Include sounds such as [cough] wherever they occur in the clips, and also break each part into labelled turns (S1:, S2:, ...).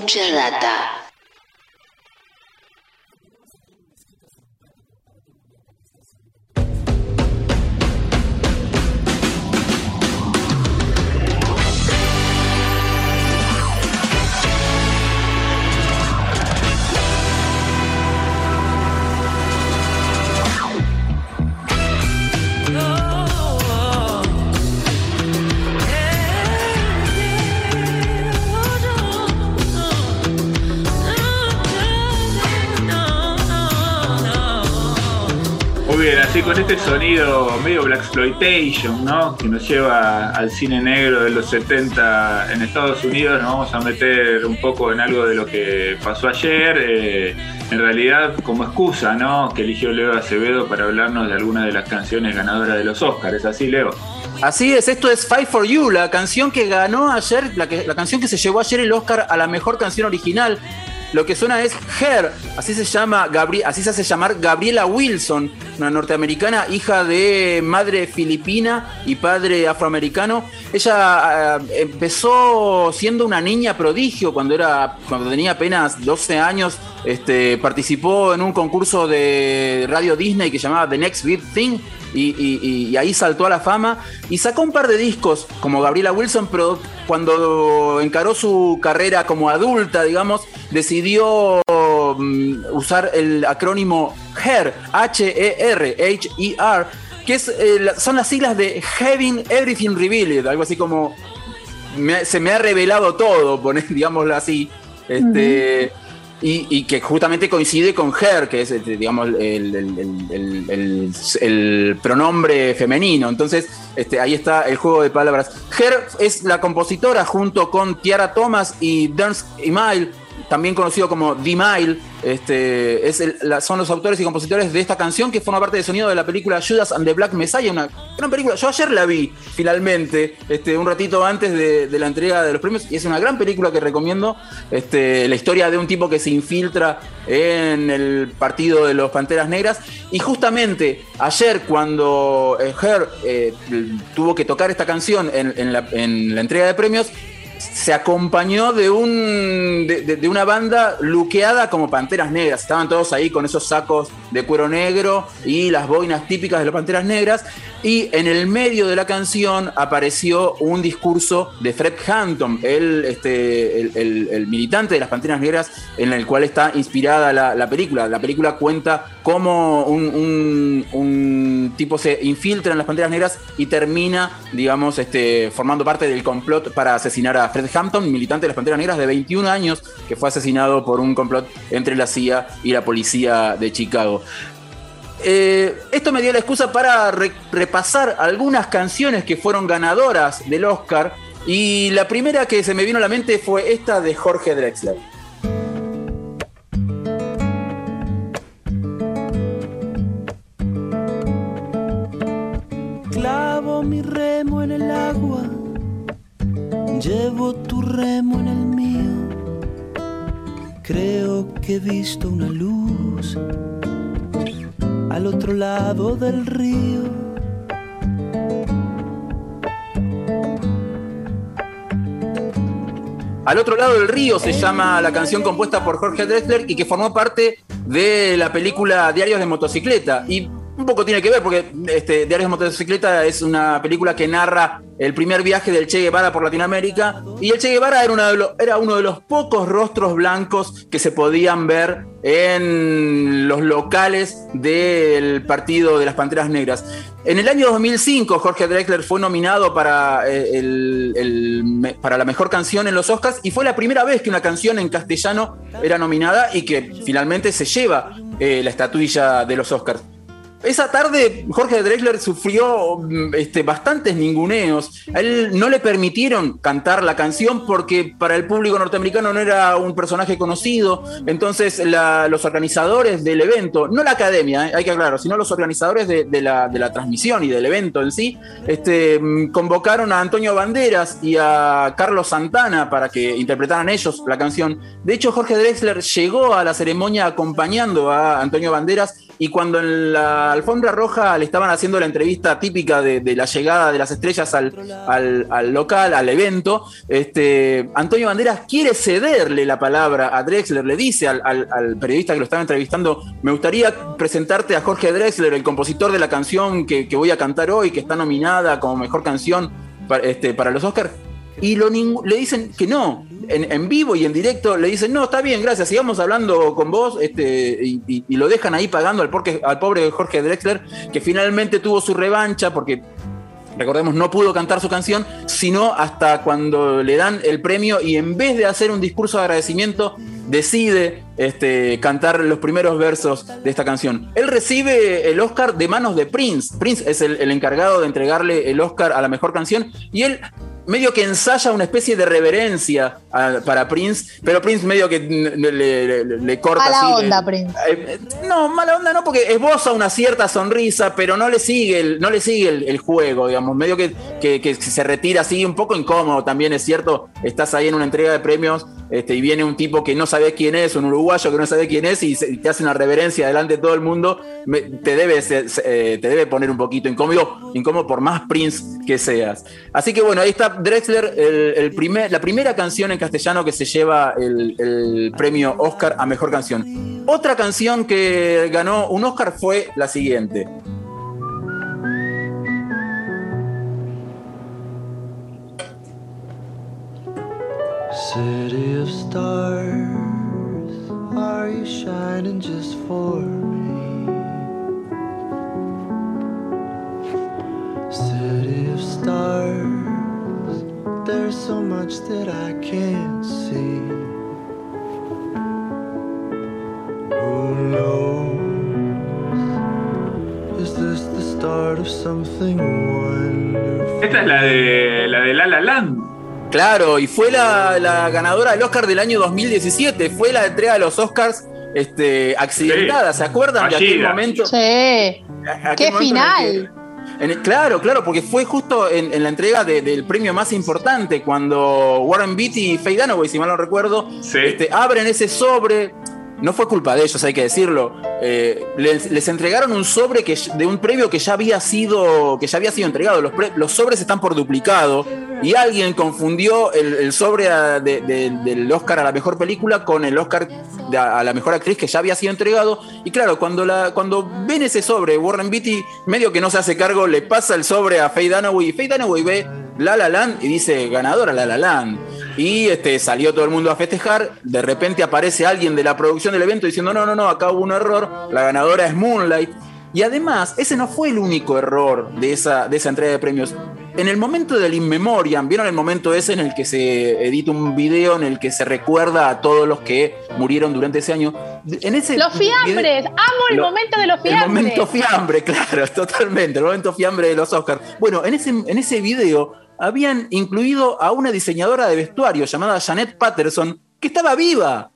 S1: mucha data.
S2: Bien, así con este sonido medio Black Exploitation, ¿no? Que nos lleva al cine negro de los 70 en Estados Unidos, nos vamos a meter un poco en algo de lo que pasó ayer. eh, en realidad, como excusa, ¿no? Que eligió Leo Acevedo para hablarnos de algunas de las canciones ganadoras de los Oscars. ¿Es así, Leo?
S3: Así es, esto es Fight for You, la canción que ganó ayer, la, que- la canción que se llevó ayer el Oscar a la mejor canción original. Lo que suena es Her, así se llama Gabri- así se hace llamar Gabriela Wilson, una norteamericana, hija de madre filipina y padre afroamericano. Ella ah, empezó siendo una niña prodigio cuando era cuando tenía apenas 12 años. Este, participó en un concurso de radio Disney que llamaba The Next Big Thing y, y- y ahí saltó a la fama y sacó un par de discos como Gabriela Wilson, pero cuando encaró su carrera como adulta, digamos, decidió mm, usar el acrónimo HER, H-E-R, H-E-R, que es, eh, son las siglas de Having Everything Revealed, algo así como se me ha revelado todo, [laughs] digámoslo así. Este, y, que justamente coincide con her, que es este, digamos el, pronombre femenino. Entonces, este, ahí está el juego de palabras. Her es la compositora junto con Tiara Thomas y Dernst Email, también conocido como D-Mile, este, es el- son los autores y compositores de esta canción que forma parte del sonido de la película Judas and the Black Messiah, una gran película. Yo ayer la vi finalmente, este, un ratito antes de, la entrega de los premios, y es una gran película que recomiendo. Este, la historia de un tipo que se infiltra en el partido de los Panteras Negras. Y justamente ayer, cuando eh, Her eh, tuvo que tocar esta canción en la entrega de premios, se acompañó de un de, una banda luqueada como Panteras Negras. Estaban todos ahí con esos sacos de cuero negro y las boinas típicas de las Panteras Negras. Y en el medio de la canción apareció un discurso de Fred Hampton, el, este, el, militante de las Panteras Negras, en el cual está inspirada la, la película. La película cuenta cómo un, un- un tipo se infiltra en las Panteras Negras y termina, digamos, este, formando parte del complot para asesinar a Fred Hampton, militante de las Panteras Negras de 21 años, que fue asesinado por un complot entre la CIA y la policía de Chicago. Eh, esto me dio la excusa para re- repasar algunas canciones que fueron ganadoras del Oscar. Y la primera que se me vino a la mente fue esta de Jorge Drexler.
S4: Clavo mi agua, llevo tu remo en el mío. Creo que he visto una luz al otro lado del río.
S3: Al otro lado del río se llama la canción compuesta por Jorge Drexler y que formó parte de la película Diarios de Motocicleta. Poco tiene que ver porque este, Diarios de Motocicleta es una película que narra el primer viaje del Che Guevara por Latinoamérica. Y el Che Guevara era, una de lo- era uno de los pocos rostros blancos que se podían ver en los locales del partido de las Panteras Negras. En el año 2005, Jorge Drexler fue nominado para, eh, el- para la mejor canción en los Oscars y fue la primera vez que una canción en castellano era nominada y que finalmente se lleva eh, la estatuilla de los Oscars. Esa tarde Jorge Drexler sufrió mm, este, bastantes ninguneos. A él no le permitieron cantar la canción porque para el público norteamericano no era un personaje conocido. Entonces los organizadores del evento, no la academia, eh, hay que aclarar, sino los organizadores de, de la, de la transmisión y del evento en sí, este, mm, convocaron a Antonio Banderas y a Carlos Santana para que interpretaran ellos la canción. De hecho, Jorge Drexler llegó a la ceremonia acompañando a Antonio Banderas y cuando en la alfombra roja le estaban haciendo la entrevista típica de, la llegada de las estrellas al, al, local, al evento, este, Antonio Banderas quiere cederle la palabra a Drexler, le dice al, periodista que lo estaba entrevistando, me gustaría presentarte a Jorge Drexler, el compositor de la canción que, voy a cantar hoy, que está nominada como mejor canción para, este, para los Oscars y le dicen que no. En, vivo y en directo le dicen, no, está bien, gracias, sigamos hablando con vos, este, y, lo dejan ahí pagando al, al pobre Jorge Drexler, que finalmente tuvo su revancha porque recordemos, no pudo cantar su canción, sino hasta cuando le dan el premio y en vez de hacer un discurso de agradecimiento, decide este, cantar los primeros versos de esta canción. Él recibe el Oscar de manos de Prince. Prince es el encargado de entregarle el Oscar a la mejor canción y él medio que ensaya una especie de reverencia para Prince, pero Prince medio que le, corta
S1: mala onda, Prince.
S3: Eh, no, mala onda no, porque esboza una cierta sonrisa, pero no le sigue el, no le sigue el, juego, digamos, medio que, que, se retira así un poco incómodo también, es cierto, estás ahí en una entrega de premios este, y viene un tipo que no sabe quién es, un uruguayo que no sabe quién es y, te hace una reverencia delante de todo el mundo, te, debe, eh, te debe poner un poquito incómodo, incómodo por más Prince que seas. Así que bueno, ahí está Drexler, el, primer, la primera canción en castellano que se lleva el, premio Oscar a Mejor Canción. Otra canción que ganó un Oscar fue la siguiente. City of stars, are you shining just for me? City of stars. There's so much that I can't see. Who knows? Is this the start of something wonderful?
S2: Esta es la de la de La La Land.
S3: Claro, y fue la, la ganadora del Oscar del año 2017. Fue la entrega de los Oscars este, accidentada. ¿Se acuerdan de aquel momento?
S1: Sí. ¡Qué final!
S3: Claro, claro, porque fue justo en, la entrega del premio más importante, cuando Warren Beatty y Faye Dunaway, si mal no recuerdo, este, abren ese sobre no fue culpa de ellos, hay que decirlo. Eh, les, entregaron un sobre que, de un premio que ya había sido, que ya había sido entregado. Los, sobres están por duplicado y alguien confundió el, sobre del Oscar a la mejor película con el Oscar a la mejor actriz que ya había sido entregado. Y claro, cuando, la, cuando ven ese sobre, Warren Beatty, medio que no se hace cargo, le pasa el sobre a Faye Dunaway y Faye Dunaway ve La La Land y dice ganadora La La Land. Y este, salió todo el mundo a festejar. De repente aparece alguien de la producción del evento diciendo: No, no, no, acá hubo un error. La ganadora es Moonlight. Y además, ese no fue el único error de esa, de esa entrega de premios. En el momento del In Memoriam, ¿vieron el momento ese en el que se edita un video en el que se recuerda a todos los que murieron durante ese año? En ese
S1: los fiambres, amo el momento de los fiambres.
S3: El momento fiambre, [laughs] claro, totalmente, el momento fiambre de los Oscars. Bueno, en ese, en ese video habían incluido a una diseñadora de vestuario llamada Janet Patterson, que estaba viva.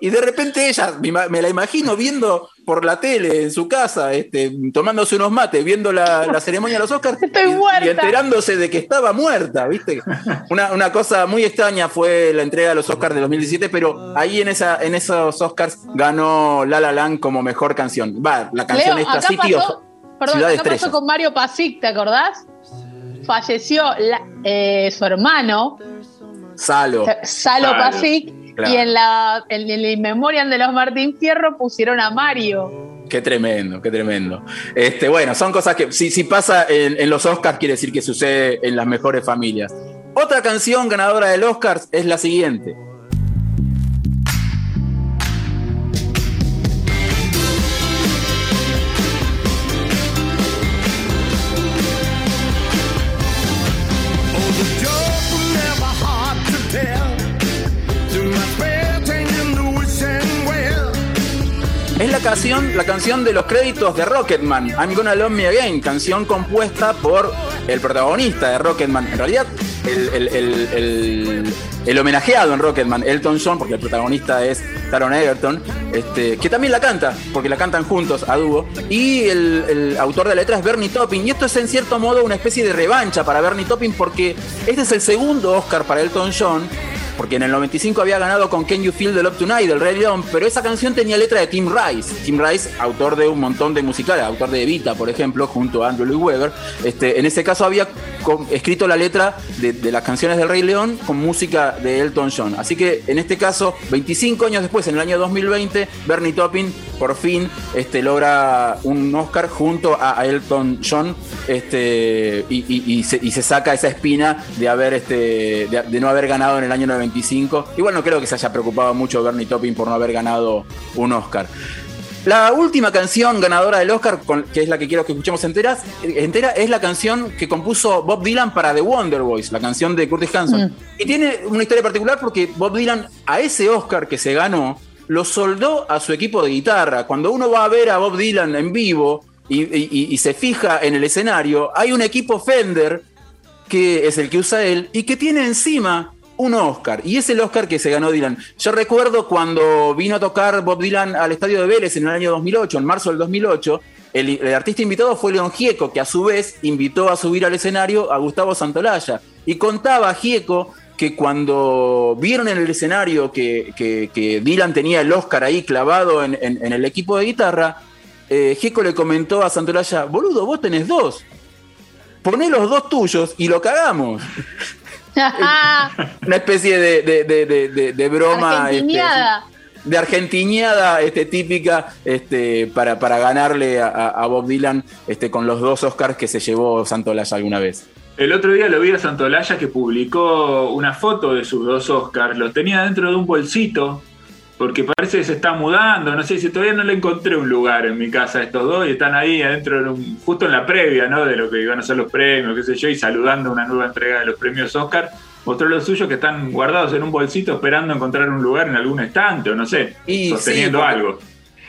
S3: Y, [laughs] de repente ella, me, la imagino viendo por la tele en su casa, este, tomándose unos mates, viendo la, ceremonia de los Oscars y, enterándose de que estaba muerta, ¿viste? Una, cosa muy extraña fue la entrega de los Oscars de 2017, pero ahí en, esa, en esos Oscars ganó La La Land como mejor canción. Va, la canción esta,
S1: Sitio. Perdón, ¿qué pasó con Mario Pasic, ¿te acordás? Falleció eh, su hermano,
S3: Salo,
S1: Salo, Pasic, y en, la, en el Memorial de los Martín Fierro pusieron a Mario.
S3: Qué tremendo, qué tremendo. Este, bueno, son cosas que si, si pasa en, en, los Oscars quiere decir que sucede en las mejores familias. Otra canción ganadora del Oscar es la siguiente. La canción, la canción de los créditos de Rocketman, I'm Gonna Love Me Again, canción compuesta por el protagonista de Rocketman. En realidad, el, homenajeado en Rocketman, Elton John, porque el protagonista es Taron Egerton, este, que también la canta, porque la cantan juntos a dúo. Y el, autor de la letra es Bernie Topping. Y esto es en cierto modo una especie de revancha para Bernie Topping, porque este es el segundo Oscar para Elton John porque en el 95 había ganado con Can You Feel the Love Tonight del Rey León, pero esa canción tenía letra de Tim Rice. Tim Rice, autor de un montón de musicales, autor de Evita, por ejemplo, junto a Andrew Lloyd Webber. Este, en ese caso había escrito la letra de, las canciones del Rey León con música de Elton John. Así que en este caso, 25 años después, en el año 2020, Bernie Taupin por fin este, logra un Oscar junto a, Elton John este, y, se, saca esa espina de, haber, este, de, no haber ganado en el año 95. Igual no creo que se haya preocupado mucho Bernie Taupin por no haber ganado un Oscar. La última canción ganadora del Oscar, que es la que quiero que escuchemos enteras, entera, es la canción que compuso Bob Dylan para The Wonder Boys, la canción de Curtis Hanson. Mm. Y tiene una historia particular porque Bob Dylan, a ese Oscar que se ganó, lo soldó a su equipo de guitarra. Cuando uno va a ver a Bob Dylan en vivo y, se fija en el escenario, hay un equipo Fender que es el que usa él y que tiene encima un Oscar. Y es el Oscar que se ganó Dylan. Yo recuerdo cuando vino a tocar Bob Dylan al estadio de Vélez en el año 2008, en marzo del 2008. El, artista invitado fue León Gieco, que a su vez invitó a subir al escenario a Gustavo Santolaya. Y contaba Gieco que cuando vieron en el escenario que, Dylan tenía el Oscar ahí clavado en, el equipo de guitarra, eh, Gieco le comentó a Santolaya, boludo, vos tenés dos. Poné los dos tuyos y lo cagamos. [laughs] Una especie de, broma. Este, de argentiñada este, típica este, para, para ganarle a, Bob Dylan este, con los dos Oscars que se llevó Santolaya alguna vez.
S2: El otro día lo vi a Santolaya que publicó una foto de sus dos Oscars. Los tenía dentro de un bolsito porque parece que se está mudando, no sé si todavía no le encontré un lugar en mi casa estos dos y están ahí adentro, justo en la previa, ¿no? De lo que iban a ser los premios, qué sé yo, y saludando una nueva entrega de los premios Oscar. Mostró los suyos que están guardados en un bolsito esperando encontrar un lugar en algún estante o no sé, sosteniendo algo.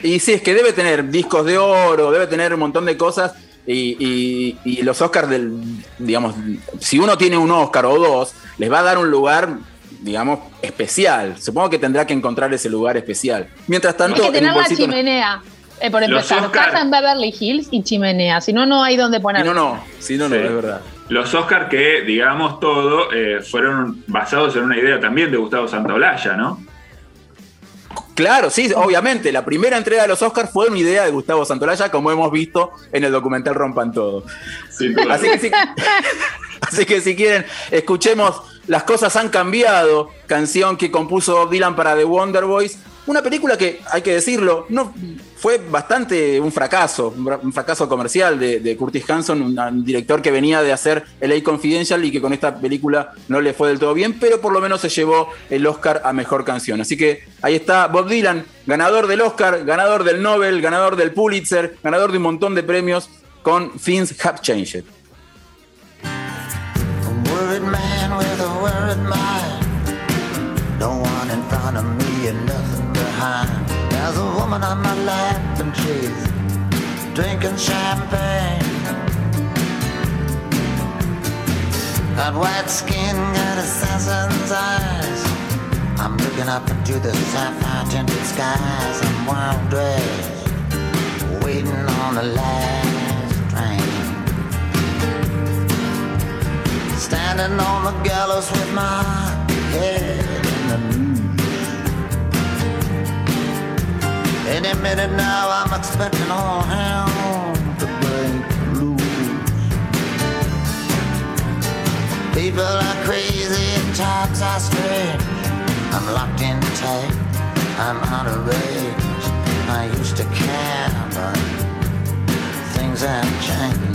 S3: Y sí, es que debe tener discos de oro, debe tener un montón de cosas. Y, y los Oscars del, digamos, si uno tiene un Oscar o dos, les va a dar un lugar digamos, especial. Supongo que tendrá que encontrar ese lugar especial. Mientras tanto.
S1: Hay que tener la chimenea. Eh, por empezar, casa en Beverly Hills y chimenea. Si no, no hay donde poner.
S3: no, no. Si no, no, es verdad.
S2: Los Oscars que, digamos todo, eh, fueron basados en una idea también de Gustavo Santaolalla, ¿no?
S3: Claro, sí, obviamente. La primera entrega de los Oscars fue una idea de Gustavo Santolaya, como hemos visto en el documental Rompan Todo. así, que [laughs] así que si quieren, escuchemos Las cosas han cambiado, canción que compuso Bob Dylan para The Wonder Boys. Una película que, hay que decirlo, no fue bastante un fracaso, un fracaso comercial de, Curtis Hanson, un, director que venía de hacer el A Confidential y que con esta película no le fue del todo bien, pero por lo menos se llevó el Oscar a mejor canción. Así que ahí está Bob Dylan, ganador del Oscar, ganador del Nobel, ganador del Pulitzer, ganador de un montón de premios con Things Have Changed. Woman on my lap and she's drinking champagne. Got white skin, got assassin's eyes. I'm looking up into the sapphire tinted skies. I'm wild dressed, waiting on the last train. Standing on the gallows with my head in the Any minute now, I'm expecting all hell to break loose. People are crazy and times are strange. I'm locked in tight, I'm out of range. I used to care, but things have changed.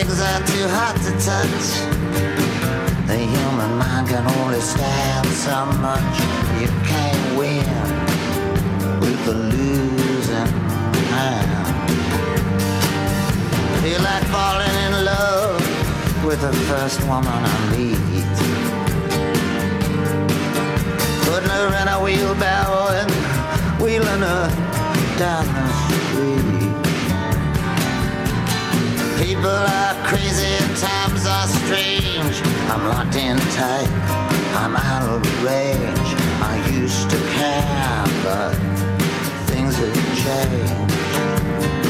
S5: Things are too hot to touch. The human mind can only stand so much. You can't win with the losing hand. Feel like falling in love with the first woman I meet. Putting her in a wheelbarrow and wheeling her down the street. People are crazy and times are strange. I'm locked in tight, I'm out of range. I used to care, but things have changed.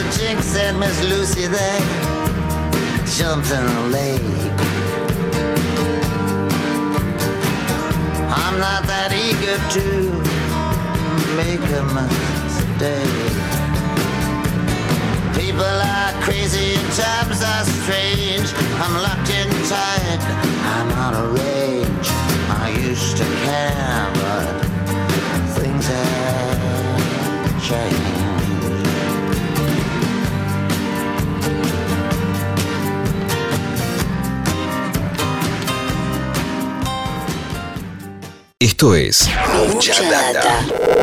S5: Jinx and Miss Lucy, they jumped in the lake. I'm not that eager to make a mistake. People are crazy and times are strange. I'm locked in tight, I'm out of range. I used to care, but things have changed.
S6: Esto es Mucha Data.